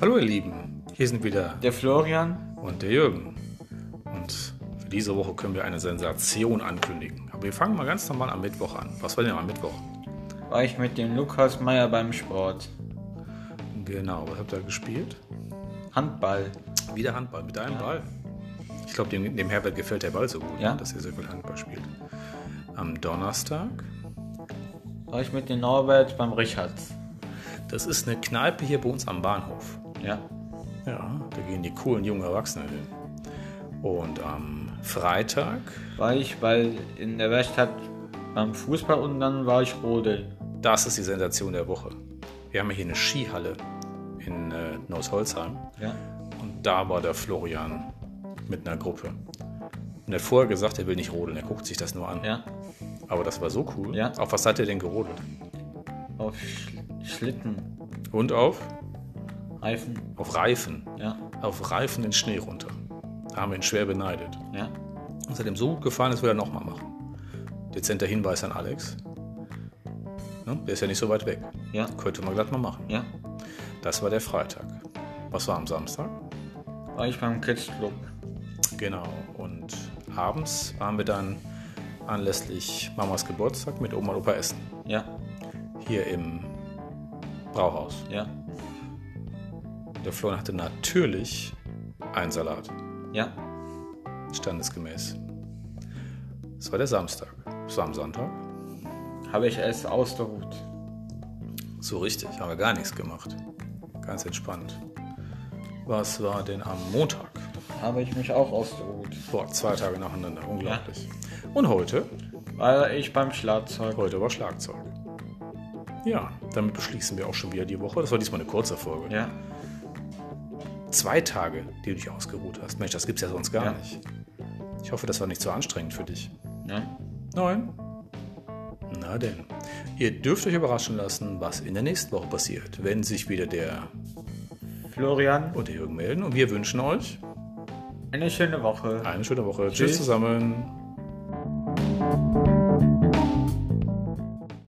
Hallo ihr Lieben, hier sind wieder Der Florian, und der Jürgen. Und für diese Woche können wir eine Sensation ankündigen. Aber wir fangen mal ganz normal am Mittwoch an. Was war denn am Mittwoch? war ich mit dem Lukas Meyer beim Sport. Genau, was habt ihr gespielt? Handball. Wieder Handball, mit deinem Ball. Ich glaube, dem, dem Herbert gefällt der Ball so gut, Ja. ne, dass er so viel Handball spielt. Am Donnerstag, War ich mit dem Norbert beim Richards. das ist eine Kneipe hier bei uns am Bahnhof. Ja. Ja, da gehen die coolen jungen Erwachsenen hin. Und am Freitag, War ich bei, in der Werkstatt beim Fußball und dann war ich rodeln. das ist die Sensation der Woche. Wir haben hier eine Skihalle in äh, Neusholzheim. Ja. Und da war der Florian mit einer Gruppe. Und er hat vorher gesagt, er will nicht rodeln, er guckt sich das nur an. Ja. Aber das war so cool. Ja. Auf was hat er denn gerodelt? Auf Sch Schlitten. Und auf? Reifen. Auf Reifen. Ja. Auf Reifen in Schnee runter. Da haben wir ihn schwer beneidet. Ja. Das hat ihm so gut gefallen, das will er nochmal machen. Dezenter Hinweis an Alex. Ne? Der ist ja nicht so weit weg. Ja. Könnte man glatt mal machen. Ja. Das war der Freitag. Was war am Samstag? War ich beim Kids Club. Genau. Und abends waren wir dann anlässlich Mamas Geburtstag mit Oma und Opa essen. Ja. Hier im Brauhaus. Ja. Der Florian hatte natürlich einen Salat. Ja. Standesgemäß. Das war der Samstag. Das war am Sonntag. Habe ich es ausgeruht. So richtig, haben wir gar nichts gemacht. Ganz entspannt. Was war denn am Montag? Habe ich mich auch ausgeruht. Boah, zwei Tage nacheinander. Unglaublich. Und heute? War ich beim Schlagzeug. Heute war Schlagzeug. Ja, damit beschließen wir auch schon wieder die Woche. Das war diesmal eine kurze Folge. Ja. Zwei Tage, die du dich ausgeruht hast. Mensch, das gibt's ja sonst gar Ja. nicht. Ich hoffe, das war nicht so anstrengend für dich. Ja. Nein? Na denn. Ihr dürft euch überraschen lassen, was in der nächsten Woche passiert, wenn sich wieder der Florian, und der Jürgen melden. Und wir wünschen euch eine schöne Woche. eine schöne Woche. Tschüss Tschüss. zusammen.